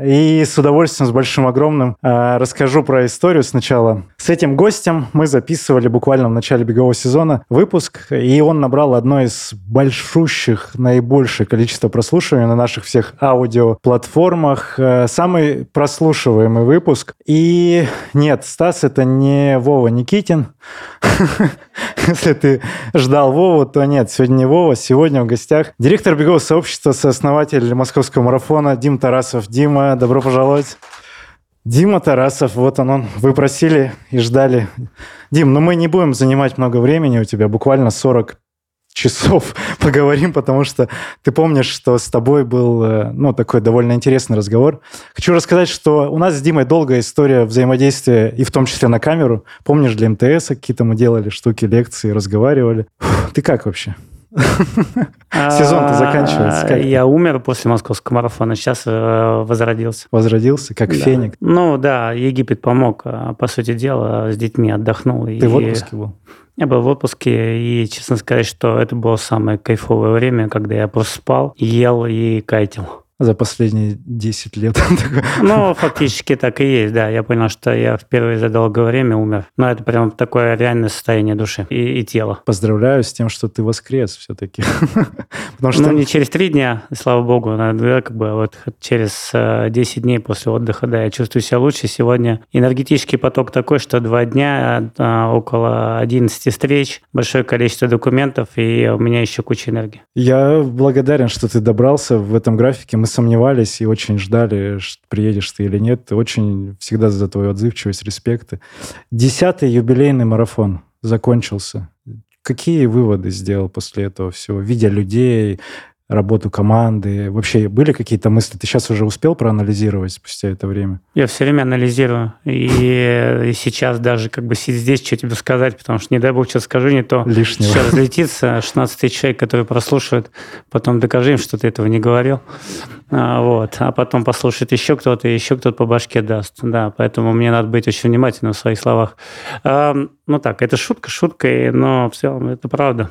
и с удовольствием, с большим огромным, э, расскажу про историю сначала. С этим гостем мы записывали буквально в начале бегового сезона выпуск, и он набрал одно из большущих, наибольшее количество прослушиваний на наших всех аудиоплатформах. Э, самый прослушиваемый выпуск. И нет, Стас, это не Вова Никитин. Если ты ждал Вову, то нет, сегодня не Вова. Сегодня в гостях директор бегового сообщества, сооснователь московского марафона Дим Тарасов. Дима, Дима, добро пожаловать. Дима Тарасов, вот он, он. Вы просили и ждали. Дим, ну мы не будем занимать много времени у тебя, буквально 40 часов поговорим, потому что ты помнишь, что с тобой был, э, ну, такой довольно интересный разговор. Хочу рассказать, что у нас с Димой долгая история взаимодействия, и в том числе на камеру. Помнишь, для МТС какие-то мы делали штуки, лекции, разговаривали. Фух, ты как вообще? Сезон-то заканчивается. Как я умер после московского марафона, сейчас э, возродился. Возродился, как феник. Ну да, Египет помог, э, по сути дела, с детьми отдохнул. Ты в отпуске был? Я был в отпуске, и, честно сказать, что это было самое кайфовое время, когда я просто спал, ел и кайтил за последние 10 лет. Ну, фактически так и есть, да. Я понял, что я впервые за долгое время умер. Но это прям такое реальное состояние души и, и тела. Поздравляю с тем, что ты воскрес все-таки. Потому что... Ну, не через три дня, слава богу, да, как бы вот через 10 э, дней после отдыха, да, я чувствую себя лучше. Сегодня энергетический поток такой, что два дня, э, около 11 встреч, большое количество документов, и у меня еще куча энергии. Я благодарен, что ты добрался в этом графике. Мы сомневались и очень ждали, что приедешь ты или нет. Очень всегда за твою отзывчивость, респекты. Десятый юбилейный марафон закончился. Какие выводы сделал после этого всего? Видя людей, работу команды? Вообще были какие-то мысли? Ты сейчас уже успел проанализировать спустя это время? Я все время анализирую. И, и сейчас даже как бы сидеть здесь, что тебе сказать, потому что, не дай бог, сейчас скажу не то. Лишнего. Сейчас разлетится 16 тысяч человек, которые прослушают, потом докажи им, что ты этого не говорил. А, вот. А потом послушает еще кто-то, и еще кто-то по башке даст. Да, поэтому мне надо быть очень внимательным в своих словах. А, ну так, это шутка шуткой, но в целом это правда.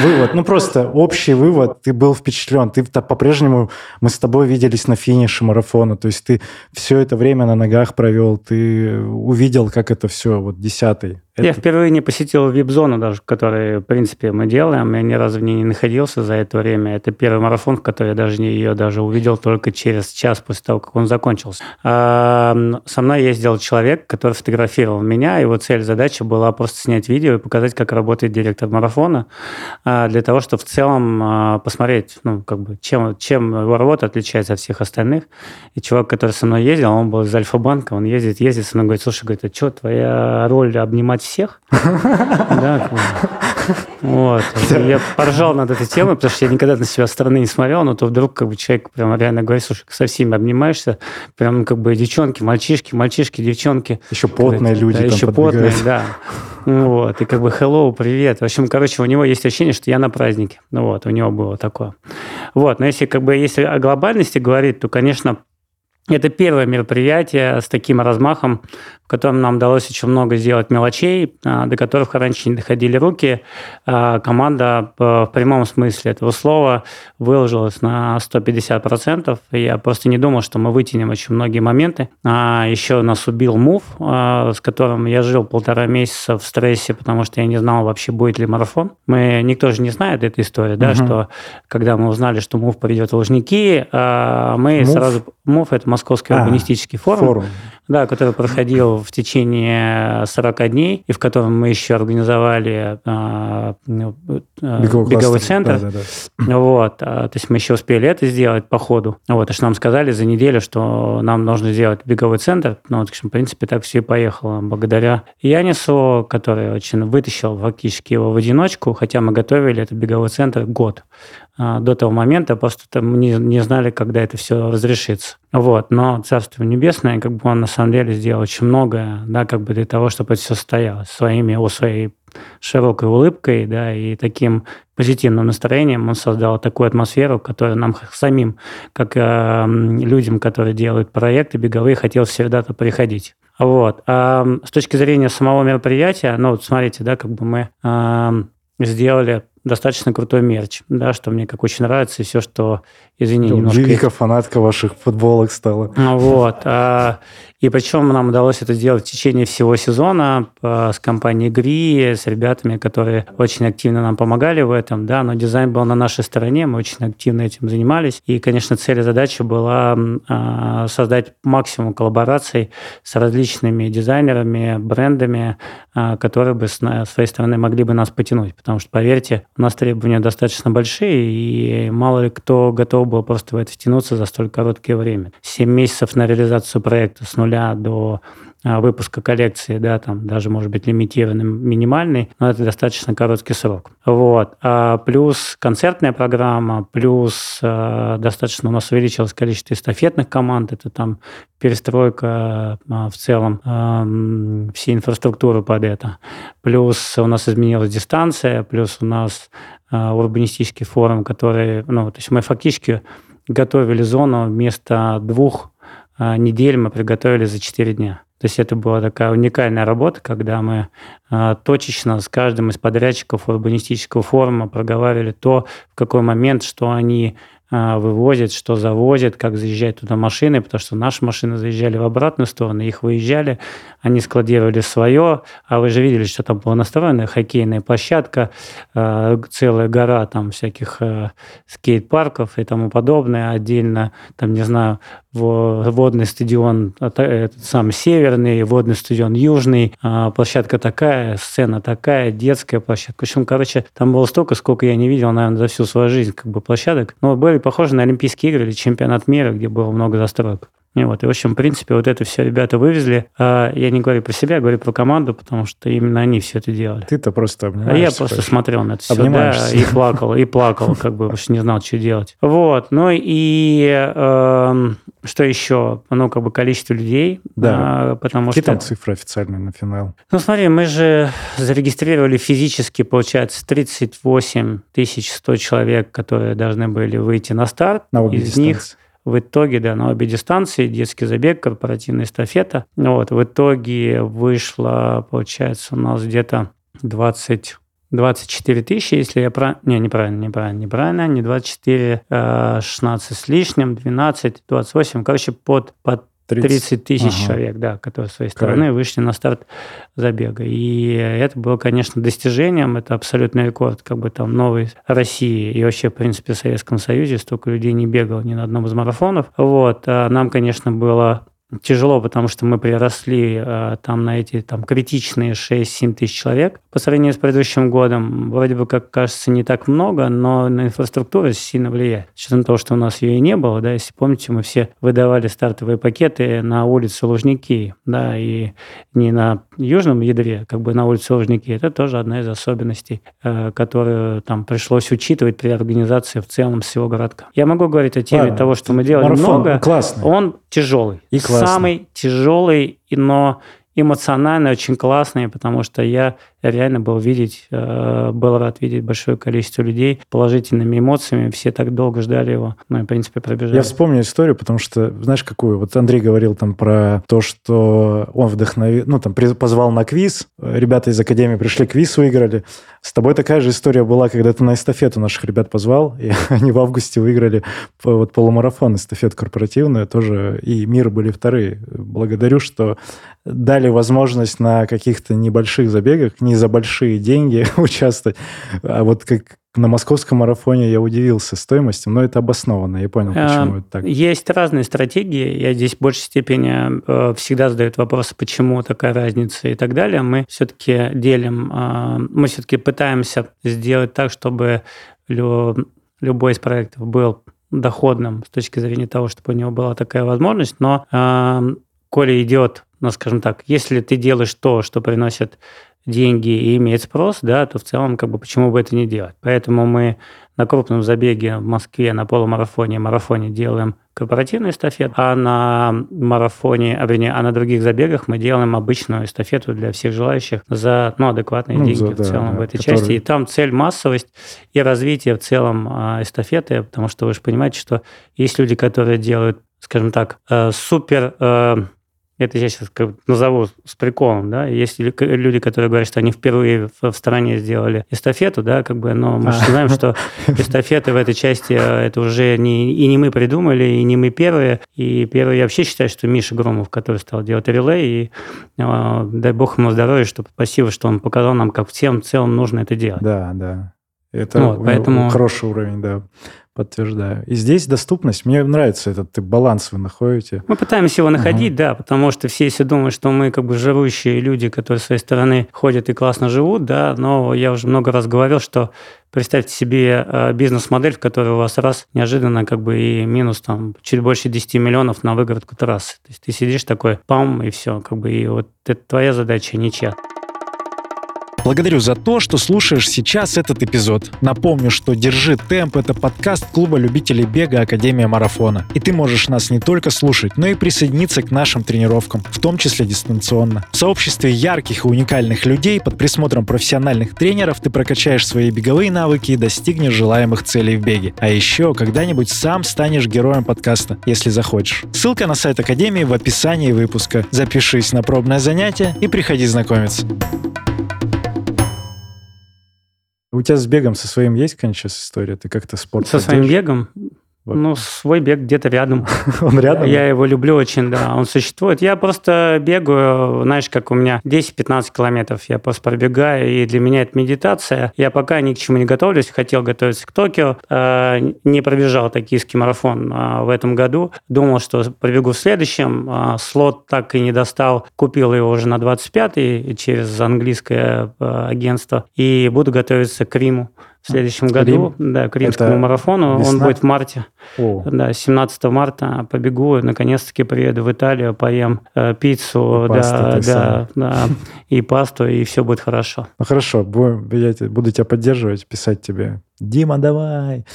Вывод, ну просто общий вывод. Ты был впечатлен. Ты по-прежнему, мы с тобой виделись на финише марафона. То есть ты все это время на ногах провел, ты увидел, как это все, вот десятый, это... Я впервые не посетил вип-зону даже, которую, в принципе, мы делаем. Я ни разу в ней не находился за это время. Это первый марафон, в который я даже не, ее даже увидел только через час после того, как он закончился. А, со мной ездил человек, который фотографировал меня. Его цель, задача была просто снять видео и показать, как работает директор марафона, а, для того, чтобы в целом а, посмотреть, ну, как бы, чем, чем его работа отличается от всех остальных. И чувак, который со мной ездил, он был из Альфа-банка, он ездит, ездит со мной, говорит, слушай, говорит, а что, твоя роль обнимать всех. Да, вот. Я поржал над этой темой, потому что я никогда на себя стороны не смотрел, но то вдруг как бы человек прям реально говорит, слушай, со всеми обнимаешься, прям как бы девчонки, мальчишки, мальчишки, девчонки. Еще потные люди да, Еще потные, да. Вот, и как бы hello, привет. В общем, короче, у него есть ощущение, что я на празднике. Ну вот, у него было такое. Вот, но если как бы если о глобальности говорить, то, конечно, это первое мероприятие с таким размахом, в котором нам удалось очень много сделать мелочей, а, до которых раньше не доходили руки. А, команда в прямом смысле этого слова выложилась на 150%. Я просто не думал, что мы вытянем очень многие моменты. А, Еще нас убил мув, с которым я жил полтора месяца в стрессе, потому что я не знал вообще, будет ли марафон. Мы, никто же не знает этой истории, да, угу. что когда мы узнали, что мув придет в Лужники, мы мув? сразу... Мув – это Московский а, урбанистический форум. форум да, который проходил в течение 40 дней, и в котором мы еще организовали а, беговой, беговой центр. Да, да, да. Вот, а, то есть мы еще успели это сделать по ходу. Вот, аж нам сказали за неделю, что нам нужно сделать беговой центр. Ну, вот, в принципе, так все и поехало. Благодаря Янису, который очень вытащил фактически его в одиночку, хотя мы готовили этот беговой центр год. А, до того момента просто там не, не знали, когда это все разрешится. Вот, но Царство Небесное, как бы он на самом деле сделал очень многое, да, как бы для того, чтобы это все состоялось своими, о своей широкой улыбкой, да, и таким позитивным настроением он создал такую атмосферу, которая нам самим, как э, людям, которые делают проекты беговые, хотелось всегда-то приходить. Вот. А с точки зрения самого мероприятия, ну вот смотрите, да, как бы мы э, сделали достаточно крутой мерч, да, что мне как очень нравится, и все, что, извини, Ну, немножко... Вика фанатка ваших футболок стала. Ну Вот. а, И причем нам удалось это сделать в течение всего сезона а, с компанией Гри, с ребятами, которые очень активно нам помогали в этом, да, но дизайн был на нашей стороне, мы очень активно этим занимались. И, конечно, цель и задача была а, создать максимум коллабораций с различными дизайнерами, брендами, которые бы с своей стороны могли бы нас потянуть. Потому что, поверьте, у нас требования достаточно большие, и мало ли кто готов был просто в это втянуться за столь короткое время. Семь месяцев на реализацию проекта с нуля до а, выпуска коллекции, да, там даже, может быть, лимитированный, минимальный, но это достаточно короткий срок. Вот. А плюс концертная программа, плюс а, достаточно у нас увеличилось количество эстафетных команд, это там перестройка а, в целом ам, всей инфраструктуры под это. Плюс у нас изменилась дистанция, плюс у нас урбанистический форум, который, ну, то есть мы фактически готовили зону вместо двух а, недель мы приготовили за 4 дня. То есть это была такая уникальная работа, когда мы а, точечно с каждым из подрядчиков урбанистического форума проговаривали то, в какой момент, что они а, вывозят, что завозят, как заезжают туда машины, потому что наши машины заезжали в обратную сторону, их выезжали, они складировали свое, а вы же видели, что там была настроена хоккейная площадка, а, целая гора там всяких а, скейт-парков и тому подобное, отдельно, там, не знаю, водный стадион, а, этот сам северный, водный стадион южный, а, площадка такая, сцена такая, детская площадка. В общем, короче, там было столько, сколько я не видел, наверное, за всю свою жизнь как бы площадок. Но были похожи на Олимпийские игры или чемпионат мира, где было много застроек. И вот, и, в общем, в принципе, вот это все ребята вывезли. А я не говорю про себя, я говорю про команду, потому что именно они все это делали. Ты-то просто А обнимаешься. я просто Паш. смотрел на это все, да, и плакал, и плакал, как бы, потому что не знал, что делать. Вот, ну и эм, что еще? Ну, как бы количество людей, Да. а, потому Какие что... там цифры официальные на финал? Ну, смотри, мы же зарегистрировали физически, получается, 38 100 человек, которые должны были выйти на старт. На обе Из них дистанции. В итоге, да, на обе дистанции, детский забег, корпоративная эстафета. Вот, в итоге вышло, получается, у нас где-то 20 24 тысячи, если я правильно... Не, неправильно, неправильно, неправильно. Не 24, а 16 с лишним, 12, 28. Короче, под, под 30 тысяч Ага. человек, да, которые с своей стороны вышли на старт забега. И это было, конечно, достижением, это абсолютный рекорд как бы там новой России и вообще, в принципе, в Советском Союзе столько людей не бегало ни на одном из марафонов. Вот. А нам, конечно, было тяжело, потому что мы приросли э, там на эти там критичные 6-7 тысяч человек по сравнению с предыдущим годом. Вроде бы, как кажется, не так много, но на инфраструктуру сильно влияет. С учетом того, что у нас ее и не было, да, если помните, мы все выдавали стартовые пакеты на улице Лужники, да, и не на южном ядре, как бы на улице Лужники. Это тоже одна из особенностей, э, которую там пришлось учитывать при организации в целом всего городка. Я могу говорить о теме Ладно, того, что мы делали марафон много. классный. Он тяжелый. И классный. Самый тяжелый, но эмоционально очень классный, потому что я реально был видеть, э, был рад видеть большое количество людей положительными эмоциями. Все так долго ждали его. Ну и, в принципе, пробежали. Я вспомню историю, потому что, знаешь, какую? Вот Андрей говорил там про то, что он вдохновил, ну, там, позвал на квиз. Ребята из Академии пришли, квиз выиграли. С тобой такая же история была, когда ты на эстафету наших ребят позвал, и они в августе выиграли вот полумарафон, эстафету корпоративную тоже, и мир были вторые. Благодарю, что дали возможность на каких-то небольших забегах, не за большие деньги участвовать. А вот как на московском марафоне я удивился стоимостью, но это обоснованно, я понял, почему Э, это так. Есть разные стратегии. Я здесь в большей степени э, всегда задают вопрос, почему такая разница и так далее. Мы все-таки делим, э, мы все-таки пытаемся сделать так, чтобы лю- любой из проектов был доходным с точки зрения того, чтобы у него была такая возможность. Но э, коли идет, ну, скажем так, если ты делаешь то, что приносит деньги и имеет спрос, да, то в целом как бы почему бы это не делать. Поэтому мы на крупном забеге в Москве на полумарафоне, марафоне делаем корпоративную эстафету, а на марафоне, а, вернее, а на других забегах мы делаем обычную эстафету для всех желающих за ну, адекватные ну, деньги за, в целом да, в этой который... части. И там цель массовость и развитие в целом а, эстафеты, потому что вы же понимаете, что есть люди, которые делают, скажем так, э, супер э, это я сейчас как назову с приколом, да, есть люди, которые говорят, что они впервые в стране сделали эстафету, да, как бы, но мы же а. знаем, что эстафеты в этой части, э, это уже не, и не мы придумали, и не мы первые, и первые, я вообще считаю, что Миша Громов, который стал делать релей, и э, дай бог ему здоровья, что спасибо, что он показал нам, как всем в целом нужно это делать. Да, да. Это вот, поэтому... хороший уровень, да. Подтверждаю. И здесь доступность. Мне нравится этот баланс вы находите. Мы пытаемся его находить, угу. да, потому что все если думают, что мы как бы живущие люди, которые с своей стороны ходят и классно живут, да, но я уже много раз говорил, что представьте себе э, бизнес-модель, в которой у вас раз неожиданно как бы и минус там чуть больше 10 миллионов на выгородку трассы. То есть ты сидишь такой, пам, и все, как бы и вот это твоя задача, ничья. Благодарю за то, что слушаешь сейчас этот эпизод. Напомню, что «Держи темп» — это подкаст клуба любителей бега Академия Марафона. И ты можешь нас не только слушать, но и присоединиться к нашим тренировкам, в том числе дистанционно. В сообществе ярких и уникальных людей под присмотром профессиональных тренеров ты прокачаешь свои беговые навыки и достигнешь желаемых целей в беге. А еще когда-нибудь сам станешь героем подкаста, если захочешь. Ссылка на сайт Академии в описании выпуска. Запишись на пробное занятие и приходи знакомиться. У тебя с бегом со своим есть, конечно, история? Ты как-то спорт Со своим бегом? Вот. Ну, свой бег где-то рядом. Он рядом? Я его люблю очень, да, он существует. Я просто бегаю, знаешь, как у меня 10-15 километров, я просто пробегаю, и для меня это медитация. Я пока ни к чему не готовлюсь, хотел готовиться к Токио, э, не пробежал токийский марафон э, в этом году. Думал, что пробегу в следующем, э, слот так и не достал, купил его уже на 25-й через английское агентство, и буду готовиться к Риму в следующем году, Рим. да, к римскому Это марафону. Весна? Он будет в марте. О. Да, 17 марта побегу, наконец-таки приеду в Италию, поем э, пиццу, и да, да, да, и пасту, и все будет хорошо. Ну хорошо, я буду тебя поддерживать, писать тебе. Дима, давай.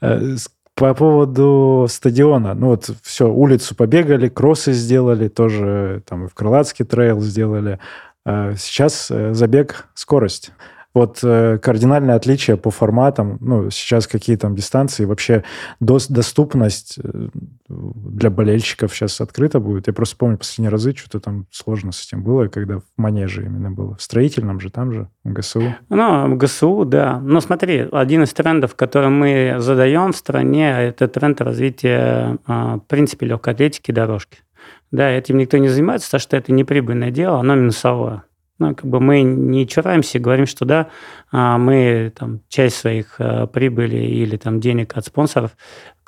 Э, по поводу стадиона, ну вот все, улицу побегали, кроссы сделали, тоже там в Крылатский трейл сделали. Э, сейчас э, забег скорость. Вот э, кардинальное отличие по форматам, ну, сейчас какие там дистанции, вообще дос, доступность э, для болельщиков сейчас открыта будет. Я просто помню последние разы, что-то там сложно с этим было, когда в манеже именно было. В строительном же, там же, в ГСУ. Ну, в ГСУ, да. Но смотри, один из трендов, который мы задаем в стране, это тренд развития, а, в принципе, легкой атлетики дорожки. Да, этим никто не занимается, потому что это неприбыльное дело, оно минусовое. Ну, как бы мы не чураемся, говорим, что да, а, мы там, часть своих а, прибыли или там, денег от спонсоров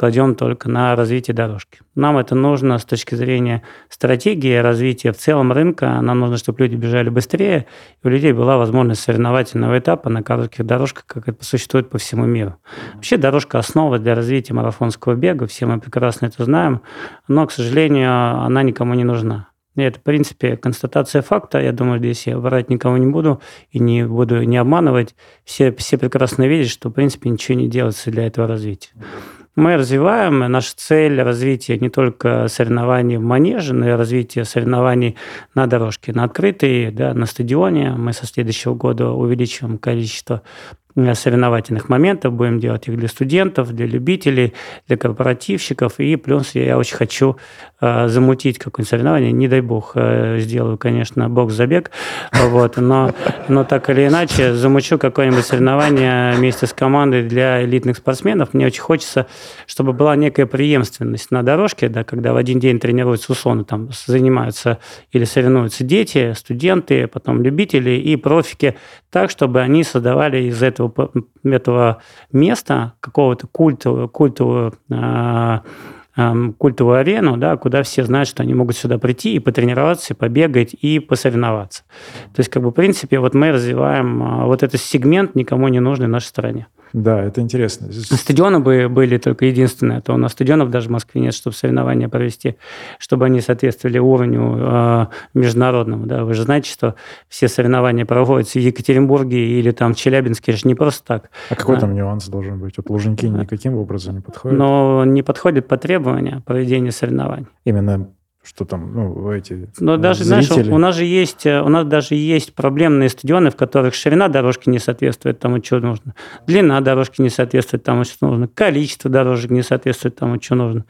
кладем только на развитие дорожки. Нам это нужно с точки зрения стратегии развития в целом рынка. Нам нужно, чтобы люди бежали быстрее, и у людей была возможность соревновательного этапа на коротких дорожках, как это существует по всему миру. Вообще дорожка – основа для развития марафонского бега, все мы прекрасно это знаем, но, к сожалению, она никому не нужна. Это, в принципе, констатация факта. Я думаю, здесь я врать никого не буду и не буду не обманывать. Все, все прекрасно видят, что, в принципе, ничего не делается для этого развития. Мы развиваем, наша цель развития не только соревнований в манеже, но и развитие соревнований на дорожке, на открытой, да, на стадионе. Мы со следующего года увеличиваем количество соревновательных моментов. Будем делать их для студентов, для любителей, для корпоративщиков. И плюс я очень хочу э, замутить какое-нибудь соревнование. Не дай бог э, сделаю, конечно, бокс-забег. Вот, но, но так или иначе замучу какое-нибудь соревнование вместе с командой для элитных спортсменов. Мне очень хочется, чтобы была некая преемственность на дорожке, да, когда в один день тренируются условно, там занимаются или соревнуются дети, студенты, потом любители и профики, так, чтобы они создавали из этого этого, этого места, какого-то культового, культового а, культовую арену, да, куда все знают, что они могут сюда прийти и потренироваться, и побегать, и посоревноваться. То есть, как бы, в принципе, вот мы развиваем а, вот этот сегмент никому не нужный в нашей стране. Да, это интересно. Стадионы бы были только единственное, а то у нас стадионов даже в Москве нет, чтобы соревнования провести, чтобы они соответствовали уровню э, международному. Да. Вы же знаете, что все соревнования проводятся в Екатеринбурге или там в Челябинске, это же не просто так. А какой а, там нюанс должен быть? Вот Лужники никаким образом не подходят? Но не подходит по требованию проведения соревнований. Именно что там, ну, эти Но даже, зрители. знаешь, у нас же есть, э, у нас даже есть проблемные стадионы, в которых ширина дорожки не соответствует тому, что нужно, длина дорожки не соответствует тому, что нужно, количество дорожек не соответствует тому, что нужно.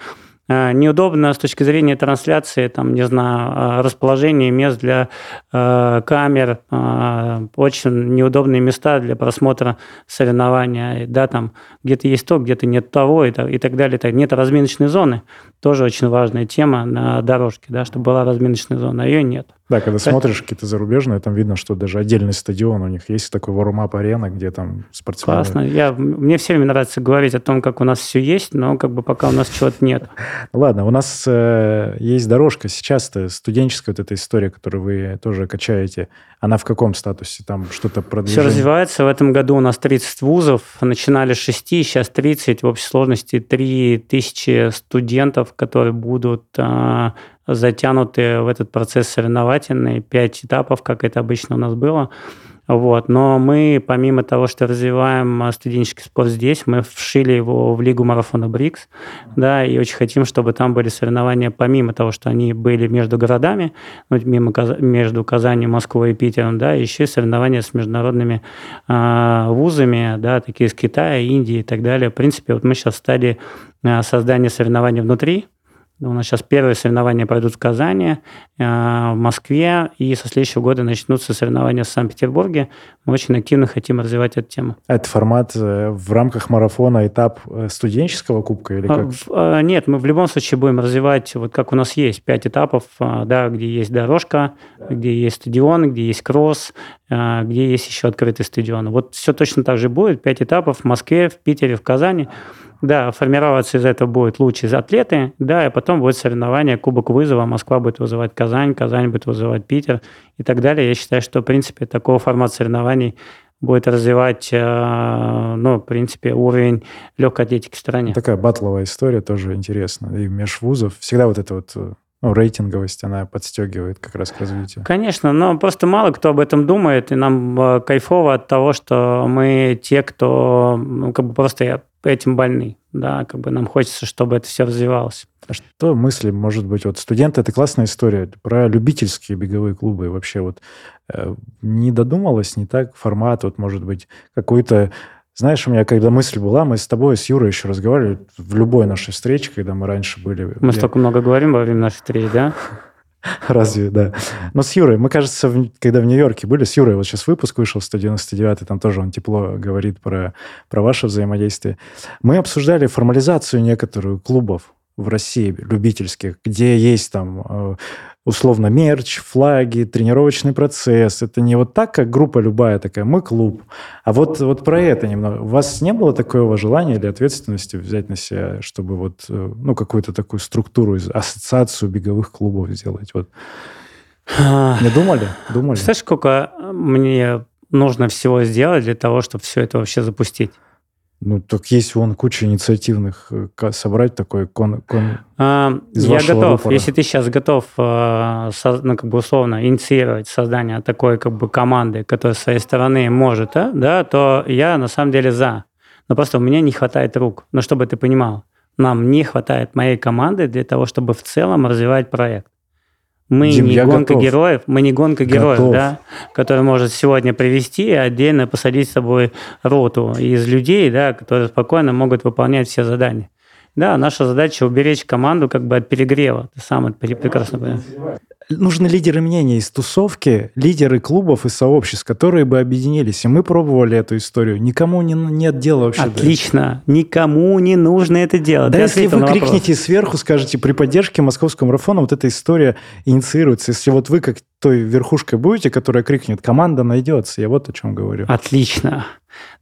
Э, неудобно с точки зрения трансляции, там, не знаю, э, расположение мест для э, камер, э, очень неудобные места для просмотра соревнования, да, там где-то есть то, где-то нет того и, и так далее. Так, нет разминочной зоны, тоже очень важная тема на дорожке, да, чтобы была разминочная зона, а ее нет. Да, когда так. смотришь какие-то зарубежные, там видно, что даже отдельный стадион у них есть такой warm арена, где там спортсмены. Классно. Я, мне все время нравится говорить о том, как у нас все есть, но как бы пока у нас чего-то нет. Ладно, у нас э, есть дорожка сейчас-то, студенческая вот эта история, которую вы тоже качаете. Она в каком статусе? Там что-то продвижение? Все развивается. В этом году у нас 30 вузов. Начинали с 6, сейчас 30. В общей сложности 3000 студентов, которые будут а, затянуты в этот процесс соревновательный, пять этапов, как это обычно у нас было. Вот. Но мы, помимо того, что развиваем а, студенческий спорт здесь, мы вшили его в Лигу марафона БРИКС, да, и очень хотим, чтобы там были соревнования, помимо того, что они были между городами, ну, мимо, между Казани, Москвой и Питером, да, еще и соревнования с международными э, вузами, да, такие из Китая, Индии и так далее. В принципе, вот мы сейчас в стадии э, создания соревнований внутри, у нас сейчас первые соревнования пройдут в Казани, э, в Москве, и со следующего года начнутся соревнования в Санкт-Петербурге. Мы очень активно хотим развивать эту тему. А это формат э, в рамках марафона, этап э, студенческого кубка или как? Нет, мы в любом случае будем развивать, вот как у нас есть, пять этапов, да, где есть дорожка, где есть стадион, где есть кросс, где есть еще открытый стадион. Вот все точно так же будет, пять этапов в Москве, в Питере, в Казани. Да, формироваться из этого будут лучшие атлеты, да, и потом будет соревнование, Кубок вызова, Москва будет вызывать Казань, Казань будет вызывать Питер и так далее. Я считаю, что, в принципе, такого формата соревнований будет развивать, э, ну, в принципе, уровень легкой атлетики в стране. Такая батловая история тоже интересна. И межвузов всегда вот это вот э, ну, рейтинговость, она подстегивает как раз к развитию. Конечно, но просто мало кто об этом думает, и нам э, кайфово от того, что мы те, кто ну, как бы просто этим больны. Да, как бы нам хочется, чтобы это все развивалось. А что мысли, может быть, вот студенты, это классная история про любительские беговые клубы. И вообще вот э, не додумалась, не так формат, вот может быть какой-то знаешь, у меня когда мысль была, мы с тобой, с Юрой еще разговаривали в любой нашей встрече, когда мы раньше были. Мы столько много говорим во время нашей встречи, да? Разве, да. Но с Юрой, мы, кажется, когда в Нью-Йорке были, с Юрой, вот сейчас выпуск вышел, 199 там тоже он тепло говорит про, про ваше взаимодействие. Мы обсуждали формализацию некоторых клубов в России, любительских, где есть там э, условно мерч, флаги, тренировочный процесс. Это не вот так, как группа любая такая, мы клуб. А вот, вот про это немного. У вас не было такого желания или ответственности взять на себя, чтобы вот, э, ну, какую-то такую структуру, ассоциацию беговых клубов сделать? Вот. Не думали? Думали? Знаешь, сколько мне нужно всего сделать для того, чтобы все это вообще запустить? Ну, так есть вон куча инициативных, э, собрать такой кон, кон а, из Я готов. Рупора. Если ты сейчас готов, э, ну, как бы условно, инициировать создание такой как бы команды, которая с своей стороны может, а, да, то я на самом деле за. Но просто у меня не хватает рук. Но чтобы ты понимал, нам не хватает моей команды для того, чтобы в целом развивать проект. Мы Дим, не гонка готов. героев, мы не гонка героев, готов. да, которая может сегодня привести и отдельно посадить с собой роту из людей, да, которые спокойно могут выполнять все задания. Да, наша задача уберечь команду как бы от перегрева. Ты сам это прекрасно понимаешь. Нужны лидеры мнений из тусовки, лидеры клубов и сообществ, которые бы объединились. И мы пробовали эту историю. Никому не, нет дела вообще. Отлично. Да. Никому не нужно это делать. Да, Ты если вы крикнете сверху, скажете, при поддержке московского марафона вот эта история инициируется. Если вот вы как той верхушкой будете, которая крикнет, команда найдется. Я вот о чем говорю. Отлично.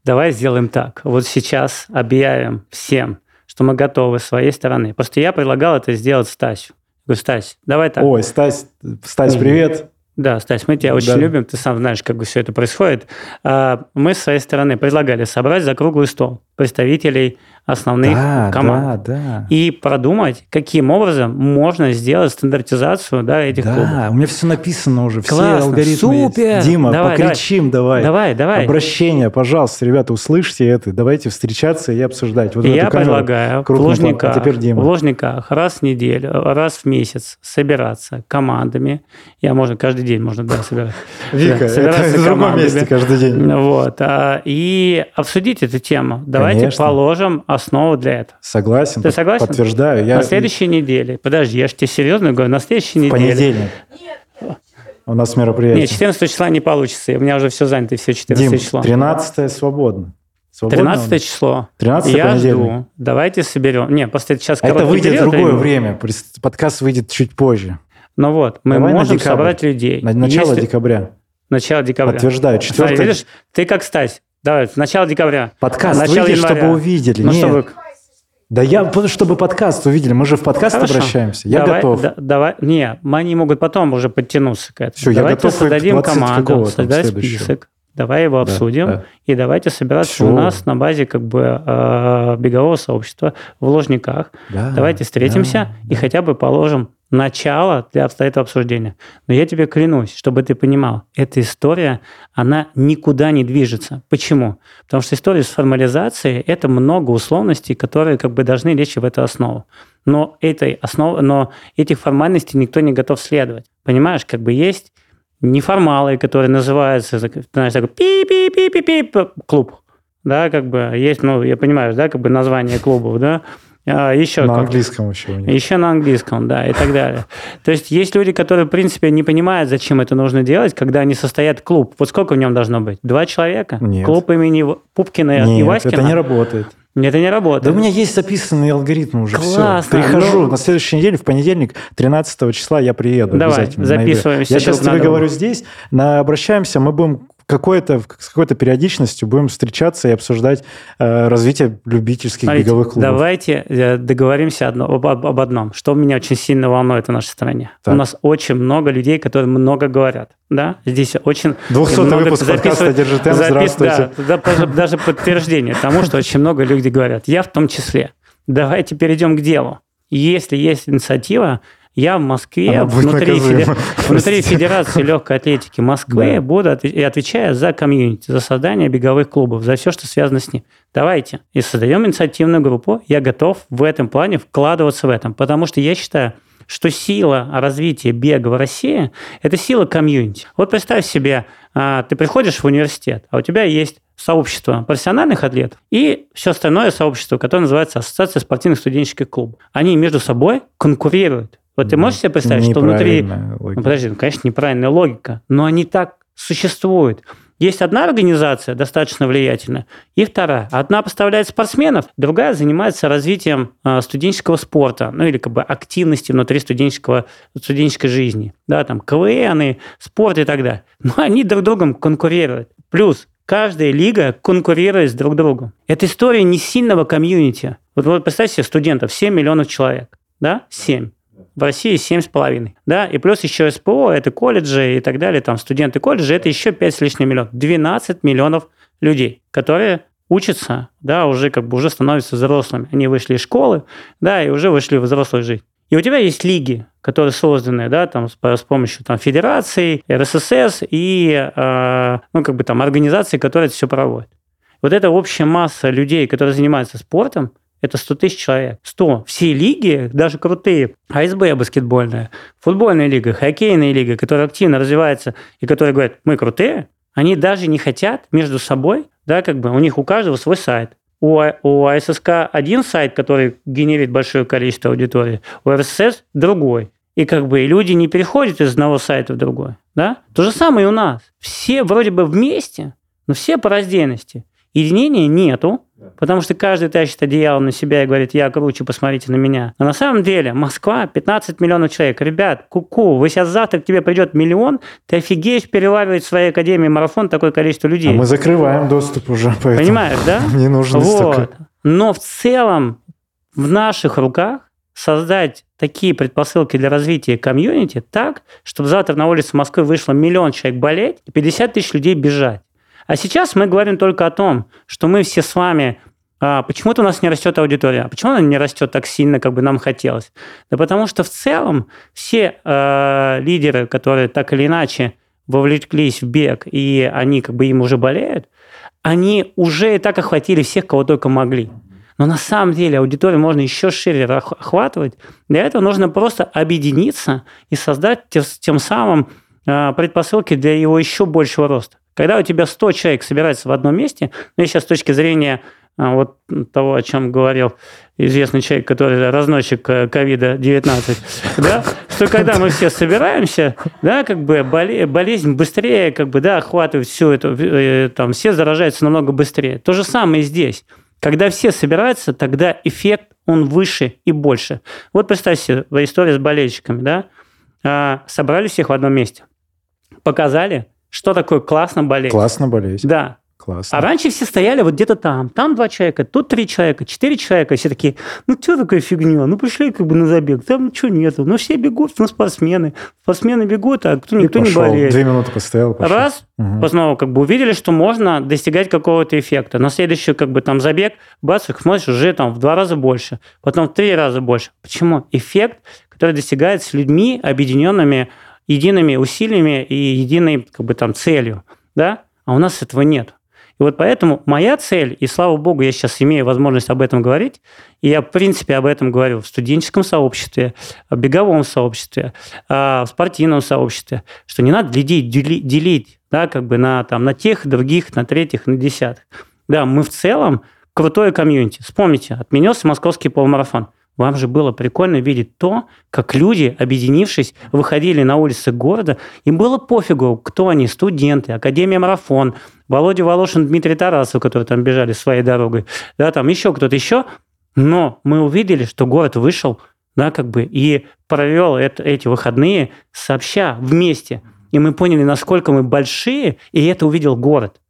Давай сделаем так. Вот сейчас объявим всем, что мы готовы с своей стороны. Просто я предлагал это сделать Стасю. Говорю, Стась, давай так. Ой, Стась, Стась, привет. Да, Стась, мы тебя очень Да. любим, ты сам знаешь, как все это происходит. А, Мы с своей стороны предлагали собрать за круглый стол представителей основных Да, команд да, да. и продумать, каким образом можно сделать стандартизацию да, этих клубов. Да, у меня все написано уже, все Классно, алгоритмы есть. супер. Дима, Давай, покричим давай. Давай, давай. Обращение, пожалуйста, ребята, услышьте это. Давайте встречаться и обсуждать. Вот я предлагаю в крупно Лужниках, А теперь Дима. в Лужниках раз в неделю, раз в месяц собираться командами. Я можно каждый день можно да, собирать. Вика, Да, это собираться в другом месте каждый день. Вот. а, И обсудить эту тему. Давайте Конечно. положим основу для этого. Согласен. Ты согласен? Подтверждаю. Я На следующей неделе. Подожди, я же тебе серьезно говорю, на следующей в неделе. понедельник. У нас мероприятие. Нет, 14 числа не получится. У меня уже все занято, все 14 Дим, число. 13 свободно. Свободно 13 у нас? число. 13 Я жду. Давайте соберем. Не, просто это сейчас Это выйдет в период другое время. Прис- Подкаст выйдет чуть позже. Ну вот, мы Давай можем собрать людей. На начало Если- декабря. Начало декабря. Подтверждаю. Смотри, Четвертое. видишь, ты как стать. Давай, начало декабря. Подкаст начало выйдет, января. чтобы увидели. Ну, Нет. чтобы... Да я, чтобы подкаст увидели. Мы же в подкаст Хорошо. обращаемся. Я давай, готов. да- давай, не, они могут потом уже подтянуться к этому. Всё, я давайте готов и к создадим 20 команду, создать список. Давай его Да, обсудим. да. И давайте собираться Всё. у нас на базе как бы э, бегового сообщества в Ложниках. Да, Давайте встретимся да, и хотя бы положим начало для этого обсуждения. Но я тебе клянусь, чтобы ты понимал, эта история, она никуда не движется. Почему? Потому что история с формализацией – это много условностей, которые как бы должны лечь в эту основу. Но, этой основ... Но этих формальностей никто не готов следовать. Понимаешь, как бы есть неформалы, которые называются, знаешь, такой пи-пи-пи-пи-пи клуб. Да, как бы есть, ну, я понимаю, да, как бы название клубов, да. А, еще На как- английском еще у них. еще на английском, да, и так далее. То есть есть люди, которые, в принципе, не понимают, зачем это нужно делать, когда они состоят клуб. Вот сколько в нем должно быть? Два человека? Нет. Клуб имени Пупкина и Нет, Васькина? это не работает. Нет, это не работает. Да у меня есть записанный алгоритм уже. Классно, все. Прихожу ну- на следующей неделе, в понедельник, 13 числа я приеду. Давай, записываемся Я сейчас тебе говорю здесь, на, обращаемся, мы будем какой-то, с какой-то периодичностью будем встречаться и обсуждать э, развитие любительских Смотрите, беговых клубов. Давайте э, договоримся одно- об, об- об одном, что меня очень сильно волнует в нашей стране. Так. У нас очень много людей, которые много говорят. Да? Здесь очень 200 много выпуск подкаста «Держи темп». запис- да, да, даже, даже подтверждение тому, что очень много людей говорят. Я в том числе. Давайте перейдем к делу. Если есть инициатива, я в Москве, внутри, наказуема. феде- внутри. Федерации легкой атлетики Москвы Да. буду отв- и отвечаю за комьюнити, за создание беговых клубов, за все, что связано с ним. Давайте. И создаем инициативную группу. Я готов в этом плане вкладываться в этом. Потому что я считаю, что сила развития бега в России – это сила комьюнити. Вот представь себе, а, ты приходишь в университет, а у тебя есть сообщество профессиональных атлетов и все остальное сообщество, которое называется Ассоциация спортивных студенческих клубов. Они между собой конкурируют. Вот ты можешь себе представить, что внутри... Неправильная Ну, логика. подожди, ну, конечно, неправильная логика, но они так существуют. Есть одна организация, достаточно влиятельная, и вторая. Одна поставляет спортсменов, другая занимается развитием э, студенческого спорта, ну или как бы активности внутри студенческого, студенческой жизни. Да, там КВН, спорт и так далее. Но они друг другом конкурируют. Плюс каждая лига конкурирует с друг другом. Это история не сильного комьюнити. Вот, вот представьте себе студентов, 7 миллионов человек. Да? 7 в России 7,5. Да? И плюс еще СПО, это колледжи и так далее, там студенты колледжа, это еще 5 с лишним миллионов. 12 миллионов людей, которые учатся, да, уже как бы уже становятся взрослыми. Они вышли из школы, да, и уже вышли в взрослую жизнь. И у тебя есть лиги, которые созданы, да, там, с, с помощью там, федераций, РССС и, э, ну, как бы там, организаций, которые это все проводят. Вот эта общая масса людей, которые занимаются спортом, это 100 тысяч человек. 100. Все лиги, даже крутые, АСБ баскетбольная, футбольная лига, хоккейная лига, которая активно развивается и которые говорят, мы крутые, они даже не хотят между собой, да, как бы у них у каждого свой сайт. У, А- у АССК один сайт, который генерит большое количество аудитории, у РСС другой. И как бы и люди не переходят из одного сайта в другой. Да? То же самое и у нас. Все вроде бы вместе, но все по раздельности. Единения нету, потому что каждый тащит одеяло на себя и говорит, я круче, посмотрите на меня. Но на самом деле Москва 15 миллионов человек. Ребят, ку-ку, вы сейчас завтра к тебе придет миллион, ты офигеешь переваривать в своей академии марафон такое количество людей. А мы закрываем доступ уже, поэтому Понимаешь, да? не нужно Вот. столько. Но в целом в наших руках создать такие предпосылки для развития комьюнити так, чтобы завтра на улице Москвы вышло миллион человек болеть и 50 тысяч людей бежать. А сейчас мы говорим только о том, что мы все с вами а почему-то у нас не растет аудитория. А почему она не растет так сильно, как бы нам хотелось? Да потому что в целом все э, лидеры, которые так или иначе вовлеклись в бег, и они как бы им уже болеют, они уже и так охватили всех, кого только могли. Но на самом деле аудиторию можно еще шире охватывать. Для этого нужно просто объединиться и создать тем самым предпосылки для его еще большего роста. Когда у тебя 100 человек собирается в одном месте, ну, я сейчас с точки зрения а, вот того, о чем говорил известный человек, который разносчик э, ковида-19, да, что когда мы все собираемся, да, как бы болезнь быстрее, как бы, да, охватывает всю эту, э, там, все заражаются намного быстрее. То же самое здесь. Когда все собираются, тогда эффект, он выше и больше. Вот представьте себе история с болельщиками, да, а, собрали всех в одном месте, показали, что такое классно болеть. Классно болеть. Да, Классно. А раньше все стояли вот где-то там. Там два человека, тут три человека, четыре человека. Все такие, ну что такая фигня? Ну пошли как бы на забег. Там ничего нету. Ну все бегут, ну спортсмены. Спортсмены бегут, а кто, никто пошел, не болеет. Две минуты постоял, пошел. Раз, угу. снова как бы увидели, что можно достигать какого-то эффекта. На следующий как бы там забег, бац, смотришь, уже там в два раза больше. Потом в три раза больше. Почему? Эффект, который достигается с людьми, объединенными едиными усилиями и единой как бы там целью. Да? А у нас этого нет. И вот поэтому моя цель, и слава богу, я сейчас имею возможность об этом говорить, и я, в принципе, об этом говорю в студенческом сообществе, в беговом сообществе, а, в спортивном сообществе, что не надо людей делить, да, как бы на, там, на тех, других, на третьих, на десятых. Да, мы в целом крутое комьюнити. Вспомните, отменился московский полумарафон. Вам же было прикольно видеть то, как люди, объединившись, выходили на улицы города. Им было пофигу, кто они, студенты, Академия Марафон, Володя Волошин, Дмитрий Тарасов, которые там бежали своей дорогой, да, там еще кто-то еще. Но мы увидели, что город вышел, да, как бы, и провел это, эти выходные сообща, вместе. И мы поняли, насколько мы большие, и это увидел город.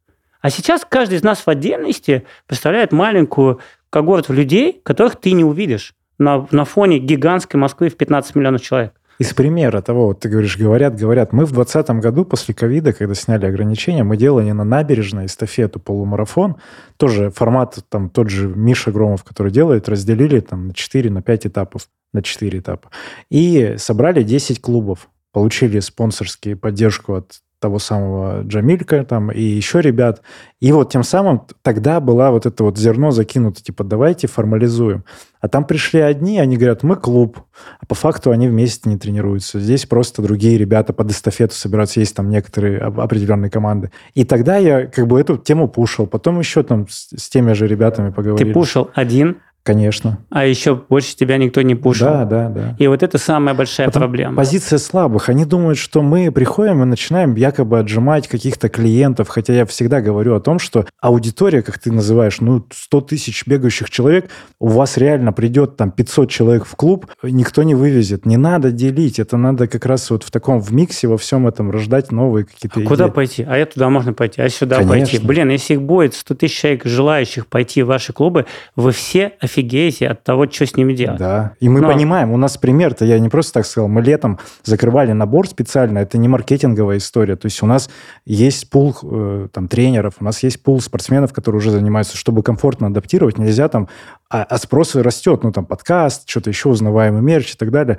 А сейчас каждый из нас в отдельности представляет маленькую когорту людей, которых ты не увидишь на, на фоне гигантской Москвы в 15 миллионов человек. Из примера того, вот ты говоришь, говорят, говорят, мы в 2020 году после ковида, когда сняли ограничения, мы делали на набережной эстафету полумарафон, тоже формат там тот же Миша Громов, который делает, разделили там на 4, на 5 этапов, на 4 этапа. И собрали 10 клубов, получили спонсорские поддержку от того самого Джамилька там и еще ребят. И вот тем самым тогда была вот это вот зерно закинуто, типа, давайте формализуем. А там пришли одни, они говорят, мы клуб, а по факту они вместе не тренируются. Здесь просто другие ребята под эстафету собираются, есть там некоторые определенные команды. И тогда я как бы эту тему пушил. Потом еще там с, с теми же ребятами поговорили. Ты пушил один, Конечно. А еще больше тебя никто не пушил. Да, да, да. И вот это самая большая Потому проблема. Позиция слабых. Они думают, что мы приходим и начинаем якобы отжимать каких-то клиентов, хотя я всегда говорю о том, что аудитория, как ты называешь, ну, 100 тысяч бегающих человек, у вас реально придет там 500 человек в клуб, никто не вывезет. Не надо делить, это надо как раз вот в таком, в миксе во всем этом рождать новые какие-то а Куда пойти? А я туда можно пойти, а сюда Конечно. пойти. Блин, если их будет 100 тысяч человек, желающих пойти в ваши клубы, вы все офигеете от того, что с ними делать. Да, и мы Но... понимаем, у нас пример-то, я не просто так сказал, мы летом закрывали набор специально, это не маркетинговая история, то есть у нас есть пул э, там, тренеров, у нас есть пул спортсменов, которые уже занимаются, чтобы комфортно адаптировать, нельзя там, а, а спрос растет, ну там подкаст, что-то еще, узнаваемый мерч и так далее.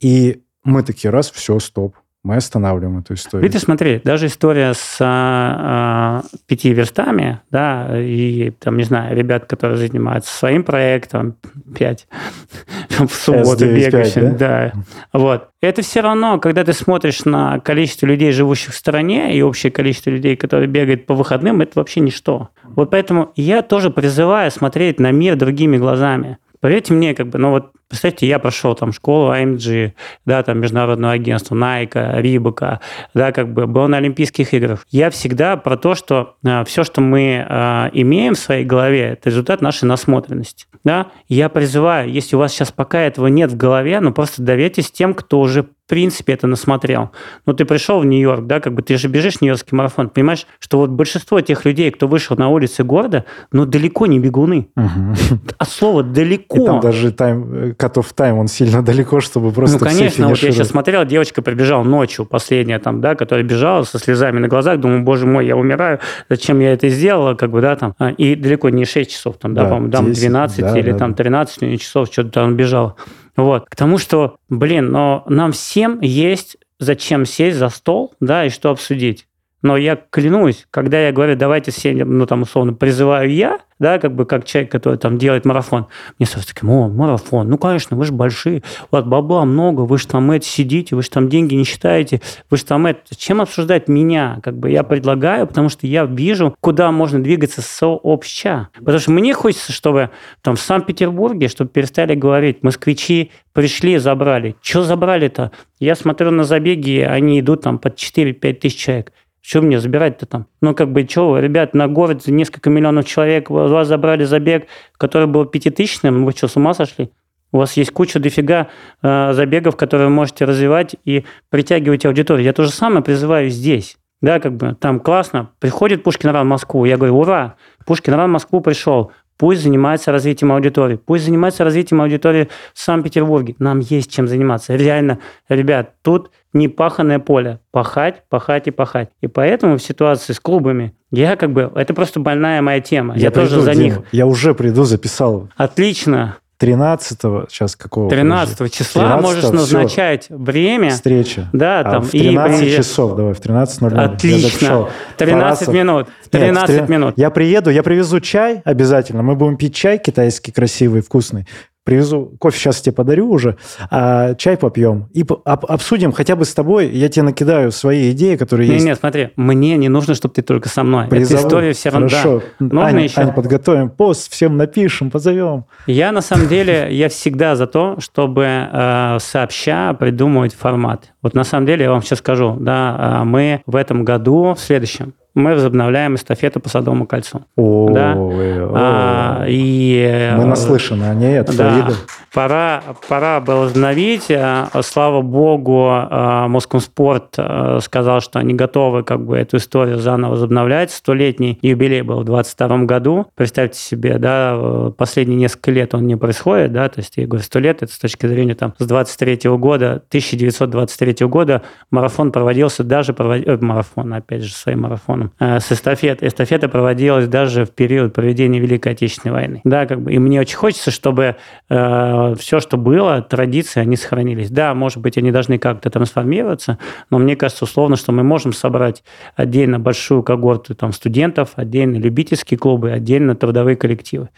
И мы такие, раз, все, стоп, мы останавливаем эту историю. Видишь, смотри, даже история с а, пяти верстами, да, и там, не знаю, ребят, которые занимаются своим проектом, пять в субботу бегающим, да? да. Вот. Это все равно, когда ты смотришь на количество людей, живущих в стране, и общее количество людей, которые бегают по выходным, это вообще ничто. Вот поэтому я тоже призываю смотреть на мир другими глазами. Поверьте мне, как бы, ну вот Представьте, я прошел там школу AMG, да, там международного агентства, Nike, Рибака, да, как бы был на Олимпийских играх. Я всегда про то, что э, все, что мы э, имеем в своей голове, это результат нашей насмотренности, да. Я призываю, если у вас сейчас пока этого нет в голове, ну просто доверьтесь тем, кто уже в принципе это насмотрел. Ну, ты пришел в Нью-Йорк, да, как бы ты же бежишь Нью-Йоркский марафон, понимаешь, что вот большинство тех людей, кто вышел на улицы города, ну, далеко не бегуны. Угу. От слова «далеко». И там даже тайм, cut-off time, он сильно далеко, чтобы просто Ну, конечно, вот я сейчас смотрел, девочка прибежала ночью, последняя там, да, которая бежала со слезами на глазах, думаю, боже мой, я умираю, зачем я это сделала, как бы, да, там, А, и далеко не 6 часов, там, да, Да, по-моему, там 10, 12 да, или да, там да. 13 часов, что-то там бежала. Вот, к тому, что, блин, но нам всем есть зачем сесть за стол, да, и что обсудить. Но я клянусь, когда я говорю, давайте сядем, ну, там, условно, призываю я, да, как бы как человек, который там делает марафон, мне сразу такие, о, марафон, ну, конечно, вы же большие, у вас бабла много, вы же там это сидите, вы же там деньги не считаете, вы же там это... Чем обсуждать меня? Как бы я предлагаю, потому что я вижу, куда можно двигаться сообща. Потому что мне хочется, чтобы там в Санкт-Петербурге, чтобы перестали говорить, москвичи пришли, забрали. Что забрали-то? Я смотрю на забеги, они идут там под 4-5 тысяч человек. Что мне забирать-то там? Ну, как бы, что, ребят, на город несколько миллионов человек, у вас забрали забег, который был пятитысячным, вы что, с ума сошли? У вас есть куча дофига э, забегов, которые вы можете развивать и притягивать аудиторию. Я то же самое призываю здесь. Да, как бы там классно. Приходит Пушкин Ран в Москву. Я говорю, ура, Пушкин Ран в Москву пришел. Пусть занимается развитием аудитории. Пусть занимается развитием аудитории в Санкт-Петербурге. Нам есть чем заниматься. Реально, ребят, тут не паханное поле. Пахать, пахать и пахать. И поэтому в ситуации с клубами я как бы... Это просто больная моя тема. Я, тоже приду, за Дима. них. Я уже приду, записал. Отлично. 13 сейчас какого? 13 числа 13-го, можешь назначать время. Встреча. Да, А там в и 13 приезж- часов, давай, в 13.00. Я Отлично. записал. 13 Тарасов. минут. Нет, в 13 три- минут. Я приеду, я привезу чай обязательно. Мы будем пить чай китайский, красивый, вкусный. Привезу, кофе сейчас тебе подарю уже, а чай попьем. И об- обсудим хотя бы с тобой. Я тебе накидаю свои идеи, которые Не, есть. нет, смотри, мне не нужно, чтобы ты только со мной. Призову. Эта история все равно. Хорошо. Нужно Ань, еще. Ань, подготовим пост, всем напишем, позовем. Я на самом деле, я всегда за то, чтобы э, сообща придумывать формат. Вот на самом деле я вам сейчас скажу, да, э, мы в этом году, в следующем, мы возобновляем эстафету по Садовому кольцу. О, Да. ой, о. А, и, э, Мы наслышаны о ней от Да, пора, пора было возобновить. А, Слава богу, а, Москомспорт сказал, что они готовы как бы эту историю заново возобновлять. Столетний юбилей был в 22 году. Представьте себе, да, э, последние несколько лет он не происходит, да, то есть я говорю, сто лет, это с точки зрения там с 23 года, 1923 года марафон проводился даже, провод... э, марафон, опять же, своим марафоном, э, с эстафет. Эстафета проводилась даже в период проведения Великой Отечественной войны. Да, как бы, и мне очень хочется, чтобы э, все, что было, традиции, они сохранились. Да, может быть, они должны как-то трансформироваться, но мне кажется, условно, что мы можем собрать отдельно большую когорту там, студентов, отдельно любительские клубы, отдельно трудовые коллективы.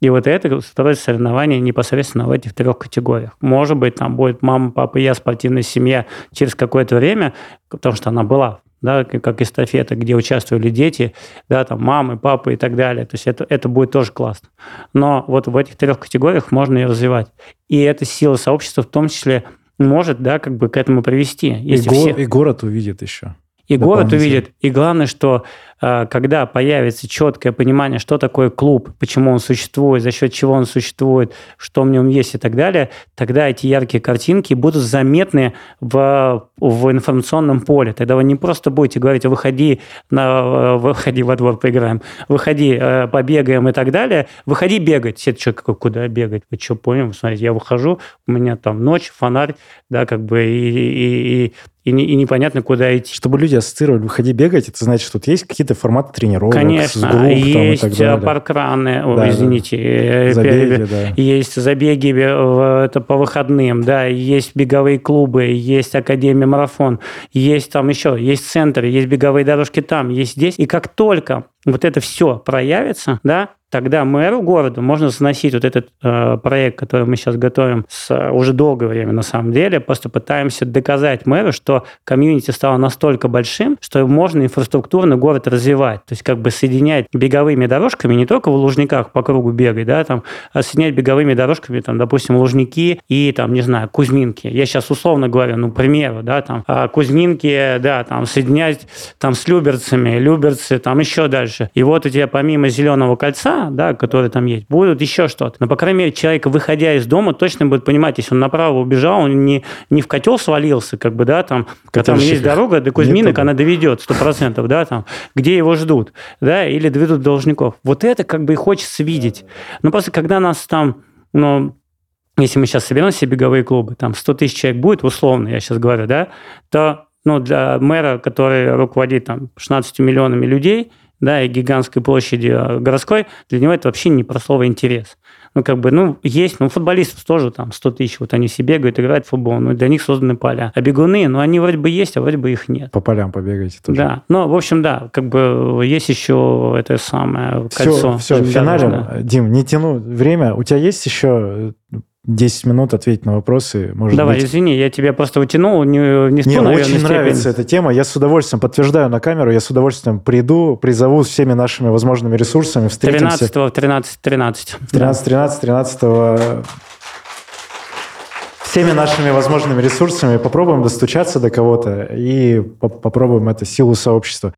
И вот это строить соревнования непосредственно в этих трех категориях. Может быть, там будет мама, папа, я, спортивная семья через какое-то время, потому что она была да, как эстафета, где участвовали дети, да, там мамы, папы и так далее. То есть это, это будет тоже классно. Но вот в этих трех категориях можно ее развивать. И эта сила сообщества в том числе может, да, как бы к этому привести. И, Если го- все- и город увидит еще. и город увидит. И главное, что когда появится четкое понимание, что такое клуб, почему он существует, за счет чего он существует, что в нем есть и так далее, тогда эти яркие картинки будут заметны в, в информационном поле. Тогда вы не просто будете говорить, выходи, на, э, выходи во двор поиграем, выходи, э, побегаем и так далее. Выходи бегать. Все какой, куда бегать? Вы что, понял? Смотрите, я выхожу, у меня там ночь, фонарь, да, как бы, и, и, и, и, не- и непонятно, куда идти. Чтобы люди ассоциировали, выходи бегать, это значит, что тут есть какие-то форматы тренировок, с Конечно, групп там, и так есть далее. паркраны, Да, да. извините, э, Забеги, да. есть забеги э, это по выходным, да, есть беговые клубы, есть Академия Марафон, есть там еще, есть центры, есть беговые дорожки там, есть здесь. И как только вот это все проявится, да, тогда мэру города можно заносить вот этот э, проект, который мы сейчас готовим с э, уже долгое время на самом деле, просто пытаемся доказать мэру, что комьюнити стало настолько большим, что можно инфраструктурно город развивать, то есть как бы соединять беговыми дорожками не только в Лужниках по кругу бегать, да, там, а соединять беговыми дорожками, там, допустим, Лужники и, там, не знаю, Кузьминки. Я сейчас условно говорю, ну, примеру, да, там, а Кузьминки, да, там, соединять там с Люберцами, Люберцы, там, еще дальше. И вот у тебя помимо Зеленого кольца, да, который там есть, будут еще что-то. Но, по крайней мере, человек, выходя из дома, точно будет понимать, если он направо убежал, он не, не в котел свалился, как бы, да, там, там есть дорога до Кузьминок, она доведет, сто процентов, да, там, где его ждут, да, или доведут до должников. Вот это как бы и хочется видеть. Но просто когда нас там, ну, если мы сейчас соберем все беговые клубы, там 100 тысяч человек будет, условно, я сейчас говорю, да, то ну, для мэра, который руководит там 16 миллионами людей, да, и гигантской площади э, городской, для него это вообще не про слово интерес. Ну, как бы, ну, есть, ну, футболистов тоже там 100 тысяч, вот они все бегают, играют в футбол, ну, для них созданы поля. А бегуны, ну, они вроде бы есть, а вроде бы их нет. По полям побегайте тоже. Да, ну, в общем, да, как бы есть еще это самое кольцо. Все, все, финалем. Да. Дим, не тяну время. У тебя есть еще 10 минут ответить на вопросы. Может Давай, быть... извини, я тебя просто утянул, не, не Мне очень степень. нравится эта тема. Я с удовольствием подтверждаю на камеру, я с удовольствием приду, призову всеми нашими возможными ресурсами, встретимся. 13 в 13 13. 13 13 13 всеми нашими возможными ресурсами попробуем достучаться до кого-то и попробуем это силу сообщества.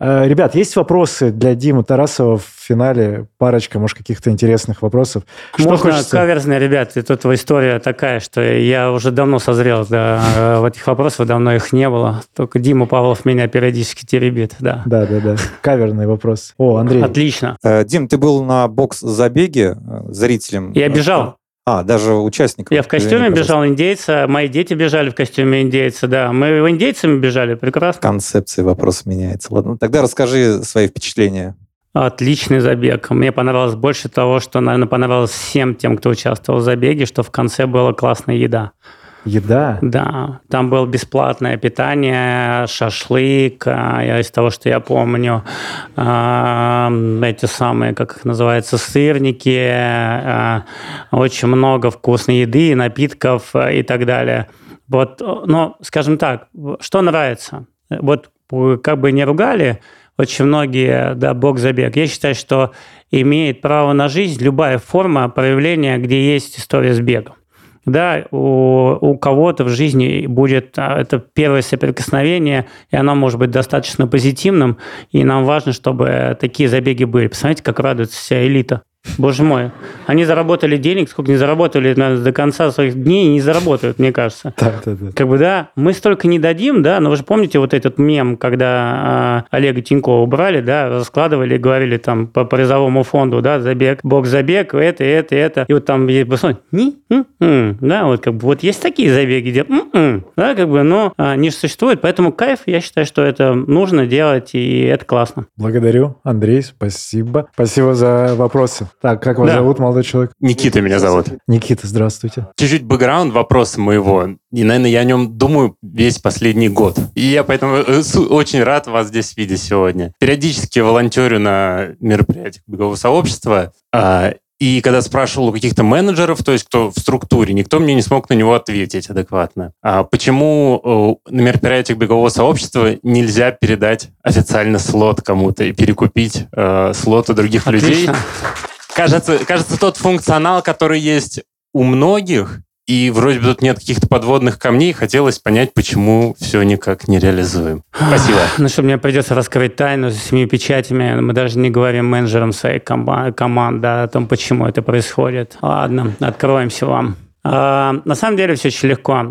Э, ребят, есть вопросы для Димы Тарасова в финале? Парочка, может, каких-то интересных вопросов. Что Можно хочется? каверзные, ребят. Это твоя история такая, что я уже давно созрел да, в этих вопросах, давно их не было. Только Дима Павлов меня периодически теребит, да. Да, да, да. Каверный вопрос. О, Андрей. Отлично. Э, Дим, ты был на бокс-забеге э, зрителем. Я бежал. А, даже участников. Я в костюме бежал индейца, мои дети бежали в костюме индейца, да. Мы в индейцами бежали, прекрасно. Концепция вопроса меняется. Ладно, тогда расскажи свои впечатления. Отличный забег. Мне понравилось больше того, что, наверное, понравилось всем тем, кто участвовал в забеге, что в конце была классная еда. Еда? Да, там было бесплатное питание, шашлык, а, из того, что я помню, а, эти самые, как их называется, сырники, а, очень много вкусной еды, напитков и так далее. Вот, но, скажем так, что нравится? Вот как бы не ругали, очень многие, да, бог забег. Я считаю, что имеет право на жизнь любая форма проявления, где есть история с бегом да, у, у кого-то в жизни будет а, это первое соприкосновение, и оно может быть достаточно позитивным, и нам важно, чтобы такие забеги были. Посмотрите, как радуется вся элита. Боже мой. Они заработали денег, сколько не заработали наверное, до конца своих дней не заработают, мне кажется. Да, да, да. Как бы, да, мы столько не дадим, да, но вы же помните вот этот мем, когда э, Олега Тинькова убрали, да, раскладывали говорили там по призовому фонду, да, забег, бог забег, это, это, это. И вот там есть не, да, вот как бы вот есть такие забеги, где да, как бы, но они же существуют, поэтому кайф, я считаю, что это нужно делать, и это классно. Благодарю, Андрей, спасибо. Спасибо за вопросы. Так, как вас да. зовут, молодой человек? Никита меня зовут. Никита, здравствуйте. Чуть-чуть бэкграунд вопроса моего. И, наверное, я о нем думаю весь последний год. И я поэтому э, очень рад вас здесь видеть сегодня. Периодически волонтерю на мероприятиях бегового сообщества. А, и когда спрашивал у каких-то менеджеров, то есть кто в структуре, никто мне не смог на него ответить адекватно. А почему на мероприятиях бегового сообщества нельзя передать официально слот кому-то и перекупить э, слоты других Отлично. людей? Кажется, кажется, тот функционал, который есть у многих, и вроде бы тут нет каких-то подводных камней. Хотелось понять, почему все никак не реализуем. Спасибо. Ну что, мне придется раскрыть тайну с семи печатями. Мы даже не говорим менеджерам своей команды о том, почему это происходит. Ладно, откроемся вам. А, на самом деле все очень легко.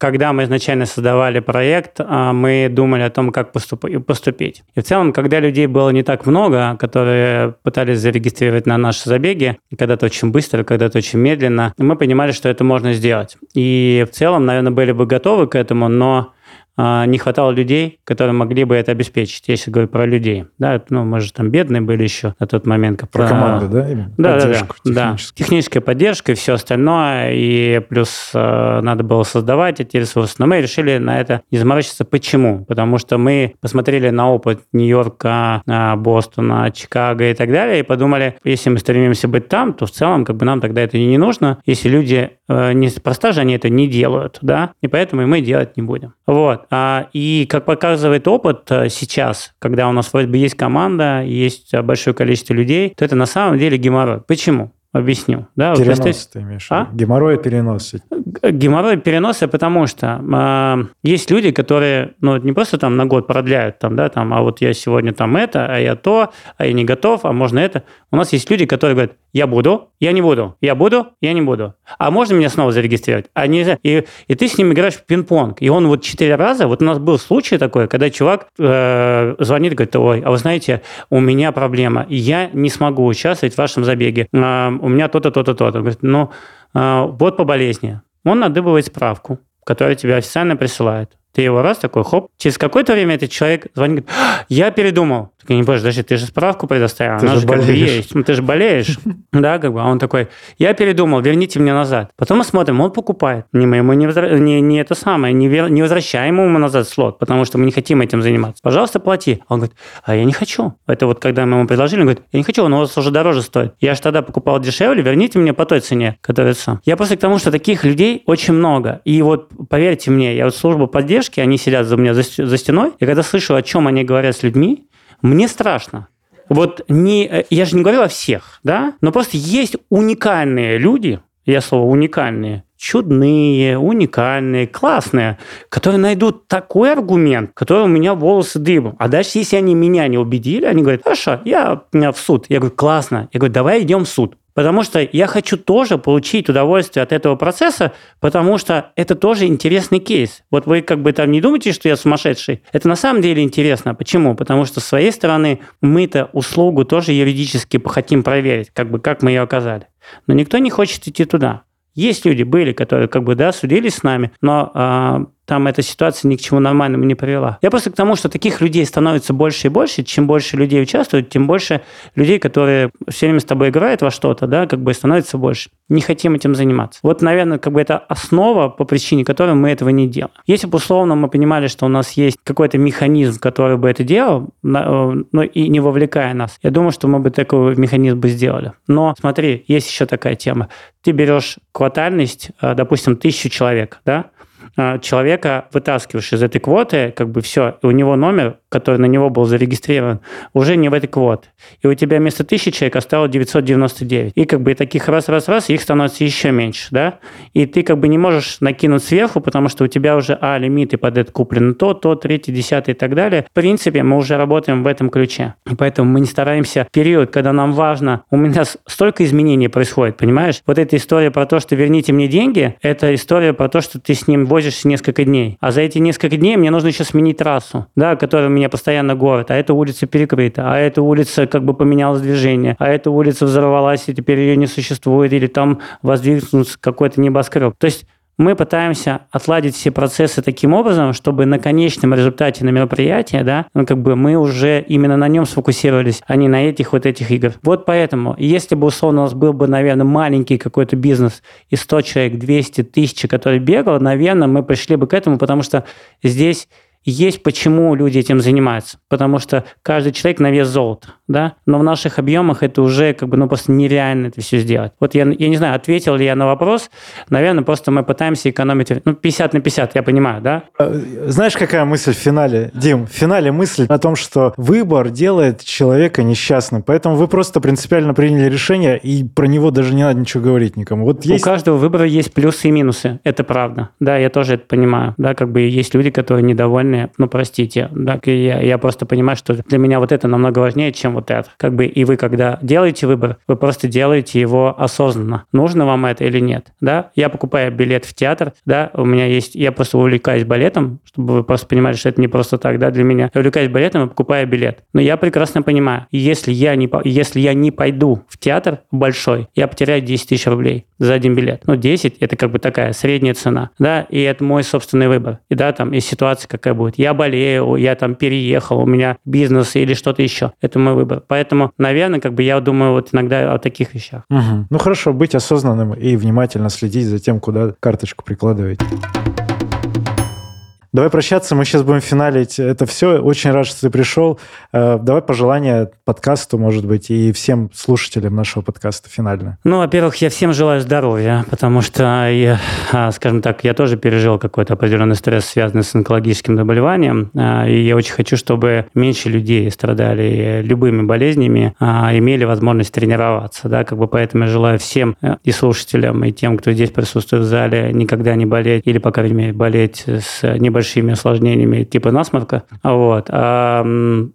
Когда мы изначально создавали проект, а, мы думали о том, как поступить. И в целом, когда людей было не так много, которые пытались зарегистрировать на наши забеги, когда-то очень быстро, когда-то очень медленно, мы понимали, что это можно сделать. И в целом, наверное, были бы готовы к этому, но не хватало людей, которые могли бы это обеспечить. Я сейчас говорю про людей. Да, ну, мы же там бедные были еще на тот момент. Про, про команду, да? Да, Поддержку да, да. Техническая поддержка и все остальное. И плюс э, надо было создавать эти ресурсы. Но мы решили на это не заморачиваться. Почему? Потому что мы посмотрели на опыт Нью-Йорка, а, Бостона, Чикаго и так далее, и подумали, если мы стремимся быть там, то в целом как бы нам тогда это не нужно, если люди не просто же они это не делают, да, и поэтому мы делать не будем. Вот. А, и как показывает опыт э, сейчас, когда у нас вроде бы есть команда, есть большое количество людей, то это на самом деле геморрой. Почему? Объясню. Да, перенос вот, ты имеешь а? Геморрой – перенос. Геморрой переноса, потому что э, есть люди, которые, ну, не просто там на год продляют, там, да, там, а вот я сегодня там это, а я то, а я не готов, а можно это. У нас есть люди, которые говорят, я буду, я не буду, я буду, я не буду. А можно меня снова зарегистрировать? А нельзя. И, и ты с ним играешь в пинг-понг. И он вот четыре раза, вот у нас был случай такой, когда чувак э, звонит говорит, ой, а вы знаете, у меня проблема, я не смогу участвовать в вашем забеге. Э, у меня то-то, то-то, то-то. Говорит, ну, э, вот по болезни. Он надыбывает справку, которая тебе официально присылает. Ты его раз такой, хоп. Через какое-то время этот человек звонит, говорит, «А, я передумал. Так, не боже, подожди, ты же справку предоставил. Ты Она же же как бы болеешь. есть. Ну, ты же болеешь. Да, как бы. А он такой, я передумал, верните мне назад. Потом мы смотрим, он покупает. Не мы ему не, возра- не, не это самое, не, вер- не возвращаем ему назад слот, потому что мы не хотим этим заниматься. Пожалуйста, плати. Он говорит, а я не хочу. Это вот когда мы ему предложили, он говорит, я не хочу, он у вас уже дороже стоит. Я же тогда покупал дешевле, верните мне по той цене, которую сам. Я просто к тому, что таких людей очень много. И вот поверьте мне, я вот служба поддержки, они сидят за меня за, за стеной, и когда слышу, о чем они говорят с людьми, мне страшно. Вот не, э, я же не говорю о всех, да, но просто есть уникальные люди, я слово уникальные, чудные, уникальные, классные, которые найдут такой аргумент, который у меня волосы дыбом. А дальше, если они меня не убедили, они говорят, хорошо, я э, в суд. Я говорю, классно. Я говорю, давай идем в суд. Потому что я хочу тоже получить удовольствие от этого процесса, потому что это тоже интересный кейс. Вот вы как бы там не думаете, что я сумасшедший. Это на самом деле интересно. Почему? Потому что с своей стороны мы-то услугу тоже юридически хотим проверить, как бы как мы ее оказали. Но никто не хочет идти туда. Есть люди, были, которые как бы, да, судились с нами, но а, там эта ситуация ни к чему нормальному не привела. Я просто к тому, что таких людей становится больше и больше. Чем больше людей участвуют, тем больше людей, которые все время с тобой играют во что-то, да, как бы становится больше. Не хотим этим заниматься. Вот, наверное, как бы это основа, по причине которой мы этого не делаем. Если бы условно мы понимали, что у нас есть какой-то механизм, который бы это делал, на- э, ну и не вовлекая нас, я думаю, что мы бы такой механизм бы сделали. Но смотри, есть еще такая тема. Ты берешь квотальность, э, допустим, тысячу человек, да, человека вытаскиваешь из этой квоты, как бы все, и у него номер, который на него был зарегистрирован, уже не в этой квоте. И у тебя вместо 1000 человек осталось 999. И как бы таких раз-раз-раз, их становится еще меньше, да? И ты как бы не можешь накинуть сверху, потому что у тебя уже, а, лимиты под это куплены, то, то, третий, десятый и так далее. В принципе, мы уже работаем в этом ключе. Поэтому мы не стараемся период, когда нам важно, у меня столько изменений происходит, понимаешь? Вот эта история про то, что верните мне деньги, это история про то, что ты с ним возишься несколько дней. А за эти несколько дней мне нужно еще сменить трассу, да, которая у меня постоянно город, а эта улица перекрыта, а эта улица как бы поменялось движение, а эта улица взорвалась, и теперь ее не существует, или там воздвигнулся какой-то небоскреб. То есть мы пытаемся отладить все процессы таким образом, чтобы на конечном результате на мероприятии, да, ну, как бы мы уже именно на нем сфокусировались, а не на этих вот этих игр. Вот поэтому, если бы условно у нас был бы, наверное, маленький какой-то бизнес и 100 человек, 200, 1000, который бегал, наверное, мы пришли бы к этому, потому что здесь есть почему люди этим занимаются. Потому что каждый человек на вес золота, да? Но в наших объемах это уже как бы, ну, просто нереально это все сделать. Вот я, я не знаю, ответил ли я на вопрос. Наверное, просто мы пытаемся экономить, ну, 50 на 50, я понимаю, да? Э, Знаешь, какая мысль в финале? Дим, в финале мысль о том, что выбор делает человека несчастным. Поэтому вы просто принципиально приняли решение, и про него даже не надо ничего говорить никому. Вот есть... У каждого выбора есть плюсы и минусы. Это правда. Да, я тоже это понимаю. Да, как бы есть люди, которые недовольны. Ну, простите. Да, и я, я просто понимаю, что для меня вот это намного важнее, чем вот это. Как бы и вы, когда делаете выбор, вы просто делаете его осознанно. Нужно вам это или нет. Да, я покупаю билет в театр. Да, у меня есть... Я просто увлекаюсь балетом, чтобы вы просто понимали, что это не просто так, да, для меня. Я увлекаюсь балетом и покупаю билет. Но я прекрасно понимаю, если я не, если я не пойду в театр большой, я потеряю 10 тысяч рублей за один билет. Ну, 10 – это как бы такая средняя цена, да, и это мой собственный выбор. И да, там, и ситуация какая будет. Я болею, я там переехал, у меня бизнес или что-то еще. Это мой выбор. Поэтому, наверное, как бы я думаю вот иногда о таких вещах. Мгм. Ну хорошо, быть осознанным и внимательно следить за тем, куда карточку прикладываете. Давай прощаться, мы сейчас будем финалить это все. Очень рад, что ты пришел. Э, давай пожелания подкасту, может быть, и всем слушателям нашего подкаста финально. Ну, во-первых, я всем желаю здоровья, потому что, я, а, скажем так, я тоже пережил какой-то определенный стресс, связанный с онкологическим заболеванием, а, и я очень хочу, чтобы меньше людей страдали любыми болезнями, а, имели возможность тренироваться, да, как бы поэтому я желаю всем э, и слушателям, и тем, кто здесь присутствует в зале, никогда не болеть, или, по крайней мере, болеть с небольшими осложнениями типа насморка, вот. А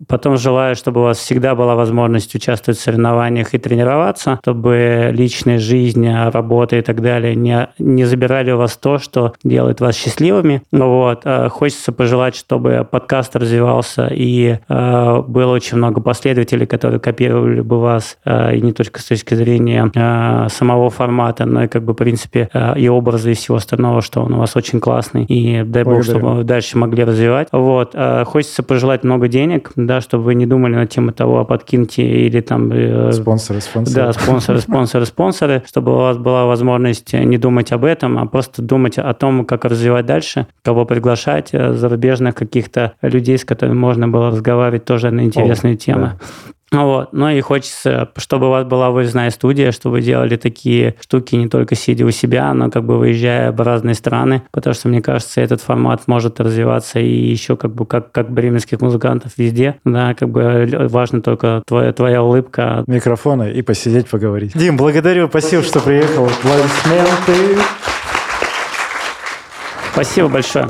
потом желаю, чтобы у вас всегда была возможность участвовать в соревнованиях и тренироваться, чтобы личная жизнь, работа и так далее не, не забирали у вас то, что делает вас счастливыми. Вот. А хочется пожелать, чтобы подкаст развивался и э, было очень много последователей, которые копировали бы вас э, и не только с точки зрения э, самого формата, но и как бы в принципе э, и образа и всего остального, что он у вас очень классный. И дай бог, чтобы дальше могли развивать. Вот. Э, хочется пожелать много денег, да, чтобы вы не думали на тему того, а подкиньте или там... Э, спонсоры, спонсоры. Да, спонсоры, спонсоры, спонсоры, чтобы у вас была возможность не думать об этом, а просто думать о том, как развивать дальше, кого приглашать, э, зарубежных каких-то людей, с которыми можно было разговаривать тоже на интересные О, темы. Да. Вот. Ну и хочется, чтобы у вас была выездная студия, чтобы вы делали такие штуки не только сидя у себя, но как бы выезжая в разные страны, потому что, мне кажется, этот формат может развиваться и еще как бы как, как бременских музыкантов везде. Да, как бы важно только твоя, твоя улыбка. Микрофона и посидеть, поговорить. Дим, благодарю, спасибо, что приехал. Аплодисменты. Спасибо большое.